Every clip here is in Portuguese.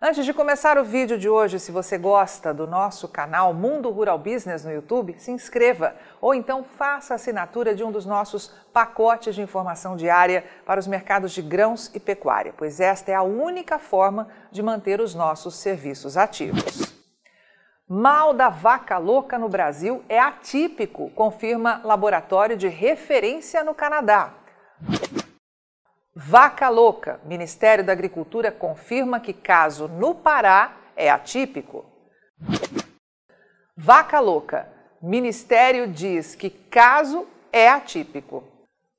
Antes de começar o vídeo de hoje, se você gosta do nosso canal Mundo Rural Business no YouTube, se inscreva ou então faça a assinatura de um dos nossos pacotes de informação diária para os mercados de grãos e pecuária, pois esta é a única forma de manter os nossos serviços ativos. Mal da vaca louca no Brasil é atípico, confirma laboratório de referência no Canadá. Vaca louca. Ministério da Agricultura confirma que caso no Pará é atípico. Vaca louca. Ministério diz que caso é atípico.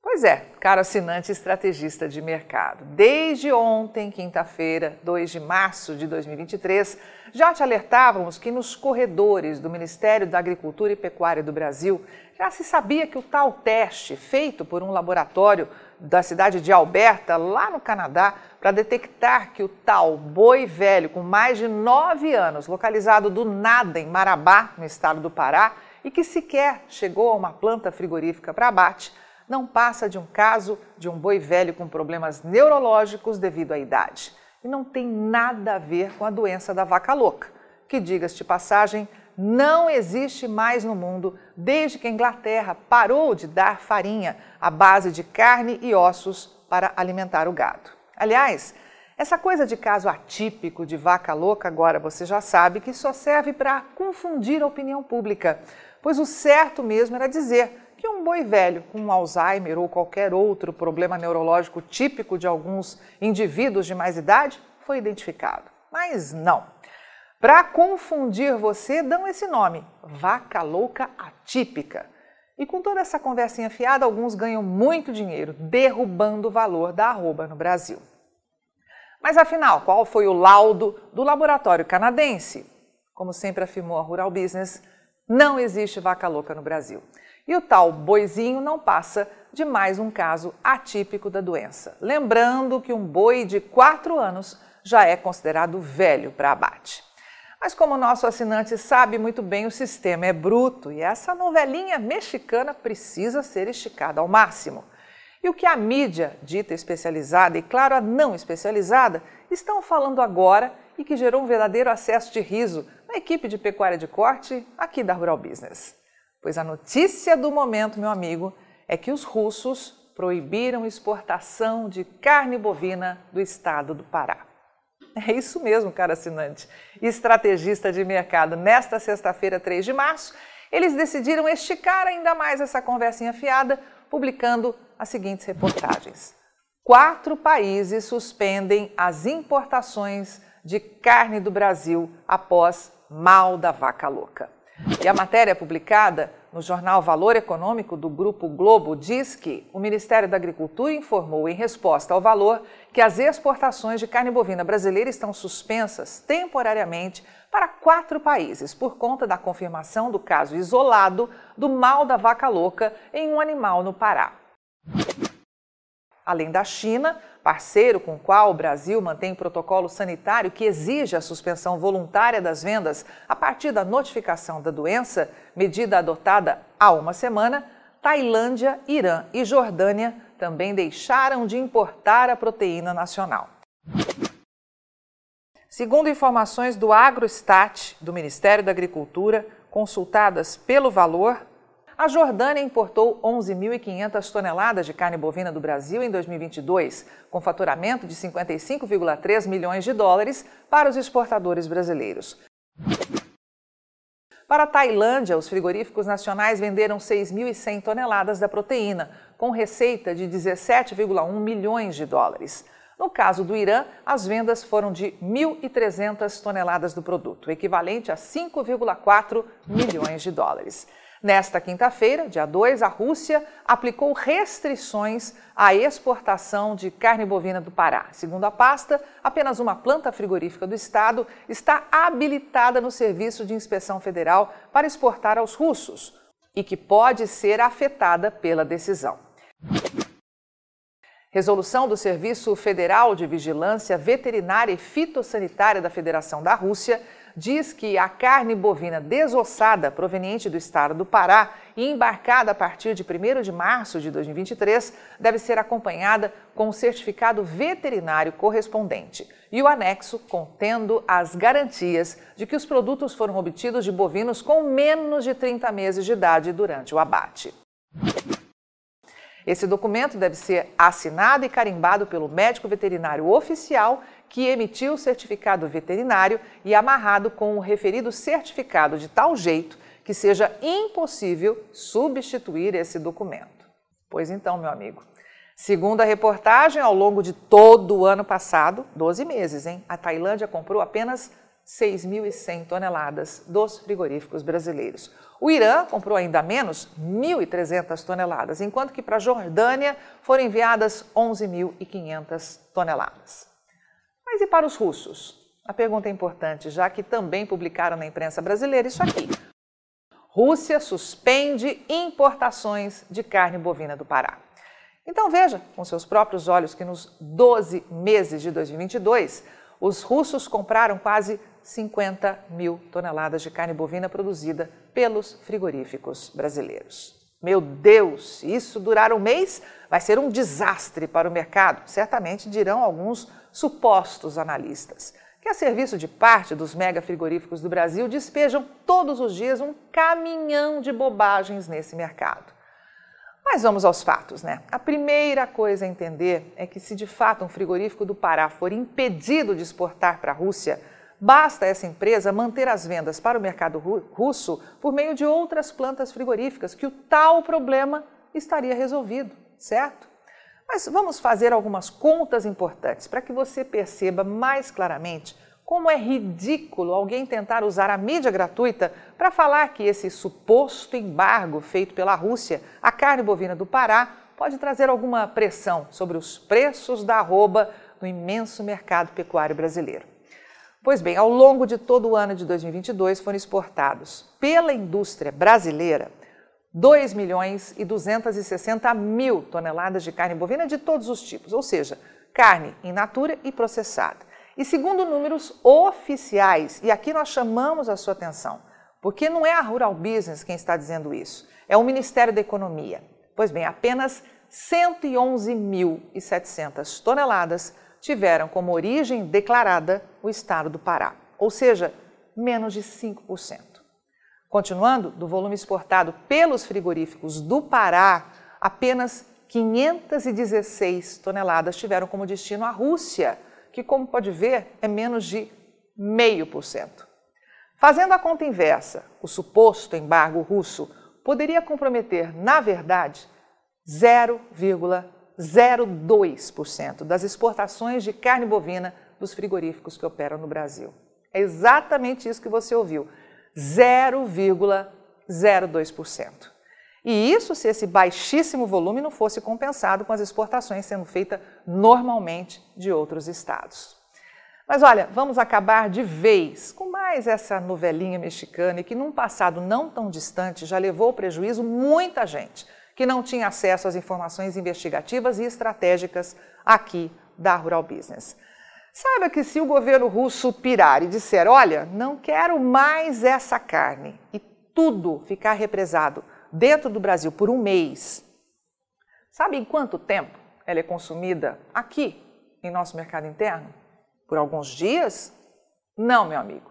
Pois é, caro assinante estrategista de mercado. Desde ontem, quinta-feira, 2 de março de 2023, já te alertávamos que nos corredores do Ministério da Agricultura e Pecuária do Brasil já se sabia que o tal teste feito por um laboratório da cidade de Alberta, lá no Canadá, para detectar que o tal boi velho com mais de nove anos, localizado do nada em Marabá, no estado do Pará, e que sequer chegou a uma planta frigorífica para abate, não passa de um caso de um boi velho com problemas neurológicos devido à idade. E não tem nada a ver com a doença da vaca louca, que, diga-se de passagem, não existe mais no mundo desde que a Inglaterra parou de dar farinha à base de carne e ossos para alimentar o gado. Aliás, essa coisa de caso atípico de vaca louca, agora você já sabe que só serve para confundir a opinião pública, pois o certo mesmo era dizer que um boi velho com Alzheimer ou qualquer outro problema neurológico típico de alguns indivíduos de mais idade foi identificado. Mas não. Para confundir você, dão esse nome, vaca louca atípica. E com toda essa conversinha fiada, alguns ganham muito dinheiro derrubando o valor da arroba no Brasil. Mas afinal, qual foi o laudo do laboratório canadense? Como sempre afirmou a Rural Business, não existe vaca louca no Brasil. E o tal boizinho não passa de mais um caso atípico da doença. Lembrando que um boi de 4 anos já é considerado velho para abate. Mas como o nosso assinante sabe muito bem, o sistema é bruto e essa novelinha mexicana precisa ser esticada ao máximo. E o que a mídia, dita especializada e, claro, a não especializada, estão falando agora e que gerou um verdadeiro acesso de riso na equipe de pecuária de corte aqui da Rural Business. Pois a notícia do momento, meu amigo, é que os russos proibiram exportação de carne bovina do estado do Pará. É isso mesmo, cara assinante. Estrategista de mercado, nesta sexta-feira, 3 de março, eles decidiram esticar ainda mais essa conversinha fiada, publicando as seguintes reportagens. Quatro países suspendem as importações de carne do Brasil após mal da vaca louca. E a matéria publicada no jornal Valor Econômico do Grupo Globo diz que o Ministério da Agricultura informou, em resposta ao valor, que as exportações de carne bovina brasileira estão suspensas temporariamente para quatro países por conta da confirmação do caso isolado do mal da vaca louca em um animal no Pará. Além da China, parceiro com o qual o Brasil mantém protocolo sanitário que exige a suspensão voluntária das vendas a partir da notificação da doença, medida adotada há uma semana, Tailândia, Irã e Jordânia também deixaram de importar a proteína nacional. Segundo informações do Agrostat, do Ministério da Agricultura, consultadas pelo Valor, a Jordânia importou 11.500 toneladas de carne bovina do Brasil em 2022, com faturamento de 55,3 milhões de dólares para os exportadores brasileiros. Para a Tailândia, os frigoríficos nacionais venderam 6.100 toneladas da proteína, com receita de 17,1 milhões de dólares. No caso do Irã, as vendas foram de 1.300 toneladas do produto, equivalente a 5,4 milhões de dólares. Nesta quinta-feira, dia 2, a Rússia aplicou restrições à exportação de carne bovina do Pará. Segundo a pasta, apenas uma planta frigorífica do estado está habilitada no Serviço de Inspeção Federal para exportar aos russos e que pode ser afetada pela decisão. Resolução do Serviço Federal de Vigilância Veterinária e Fitossanitária da Federação da Rússia diz que a carne bovina desossada proveniente do estado do Pará e embarcada a partir de 1 de março de 2023 deve ser acompanhada com o certificado veterinário correspondente e o anexo contendo as garantias de que os produtos foram obtidos de bovinos com menos de 30 meses de idade durante o abate. Esse documento deve ser assinado e carimbado pelo médico veterinário oficial que emitiu o certificado veterinário e amarrado com o referido certificado de tal jeito que seja impossível substituir esse documento. Pois então, meu amigo, segundo a reportagem, ao longo de todo o ano passado, 12 meses, hein, a Tailândia comprou apenas 6.100 toneladas dos frigoríficos brasileiros. O Irã comprou ainda menos, 1.300 toneladas, enquanto que para a Jordânia foram enviadas 11.500 toneladas. Mas e para os russos? A pergunta é importante, já que também publicaram na imprensa brasileira isso aqui. Rússia suspende importações de carne bovina do Pará. Então veja com seus próprios olhos que nos 12 meses de 2022, os russos compraram quase 50 mil toneladas de carne bovina produzida pelos frigoríficos brasileiros. Meu Deus, isso durar um mês, vai ser um desastre para o mercado, certamente dirão alguns supostos analistas, que a serviço de parte dos mega frigoríficos do Brasil despejam todos os dias um caminhão de bobagens nesse mercado. Mas vamos aos fatos, né? A primeira coisa a entender é que se de fato um frigorífico do Pará for impedido de exportar para a Rússia, Basta essa empresa manter as vendas para o mercado russo por meio de outras plantas frigoríficas, que o tal problema estaria resolvido, certo? Mas vamos fazer algumas contas importantes para que você perceba mais claramente como é ridículo alguém tentar usar a mídia gratuita para falar que esse suposto embargo feito pela Rússia à carne bovina do Pará pode trazer alguma pressão sobre os preços da arroba no imenso mercado pecuário brasileiro. Pois bem, ao longo de todo o ano de 2022 foram exportados pela indústria brasileira 2 milhões e 260 mil toneladas de carne bovina de todos os tipos, ou seja, carne in natura e processada. E segundo números oficiais, e aqui nós chamamos a sua atenção, porque não é a Rural Business quem está dizendo isso, é o Ministério da Economia. Pois bem, apenas 111.700 toneladas tiveram como origem declarada o estado do Pará, ou seja, menos de 5%. Continuando, do volume exportado pelos frigoríficos do Pará, apenas 516 toneladas tiveram como destino a Rússia, que, como pode ver, é menos de 0,5%. Fazendo a conta inversa, o suposto embargo russo poderia comprometer, na verdade, 0,5%. 0,2% das exportações de carne bovina dos frigoríficos que operam no Brasil. É exatamente isso que você ouviu: 0,02%. E isso se esse baixíssimo volume não fosse compensado com as exportações sendo feitas normalmente de outros estados. Mas olha, vamos acabar de vez com mais essa novelinha mexicana que, num passado não tão distante, já levou ao prejuízo muita gente que não tinha acesso às informações investigativas e estratégicas aqui da Rural Business. Saiba que se o governo russo pirar e disser, olha, não quero mais essa carne e tudo ficar represado dentro do Brasil por um mês, sabe em quanto tempo ela é consumida aqui em nosso mercado interno? Por alguns dias? Não, meu amigo.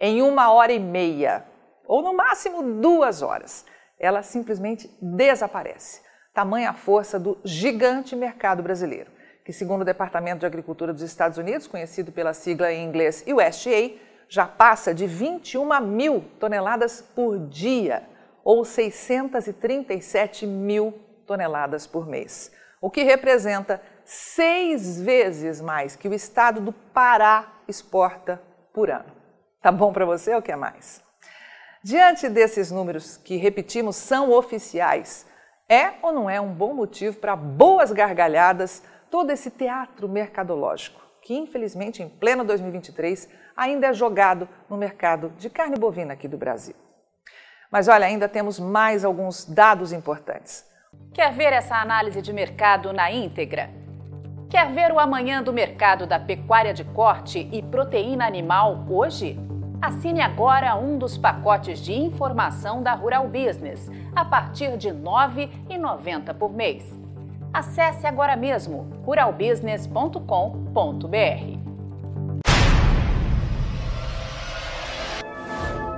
Em uma hora e meia, ou no máximo duas horas ela simplesmente desaparece. Tamanha a força do gigante mercado brasileiro, que, segundo o Departamento de Agricultura dos Estados Unidos, conhecido pela sigla em inglês USDA, já passa de 21 mil toneladas por dia, ou 637 mil toneladas por mês, o que representa seis vezes mais que o estado do Pará exporta por ano. Tá bom para você ou quer mais? Diante desses números que, repetimos, são oficiais, é ou não é um bom motivo para boas gargalhadas todo esse teatro mercadológico, que infelizmente em pleno 2023 ainda é jogado no mercado de carne bovina aqui do Brasil? Mas olha, ainda temos mais alguns dados importantes. Quer ver essa análise de mercado na íntegra? Quer ver o amanhã do mercado da pecuária de corte e proteína animal hoje? Assine agora um dos pacotes de informação da Rural Business, a partir de R$ 9,90 por mês. Acesse agora mesmo ruralbusiness.com.br.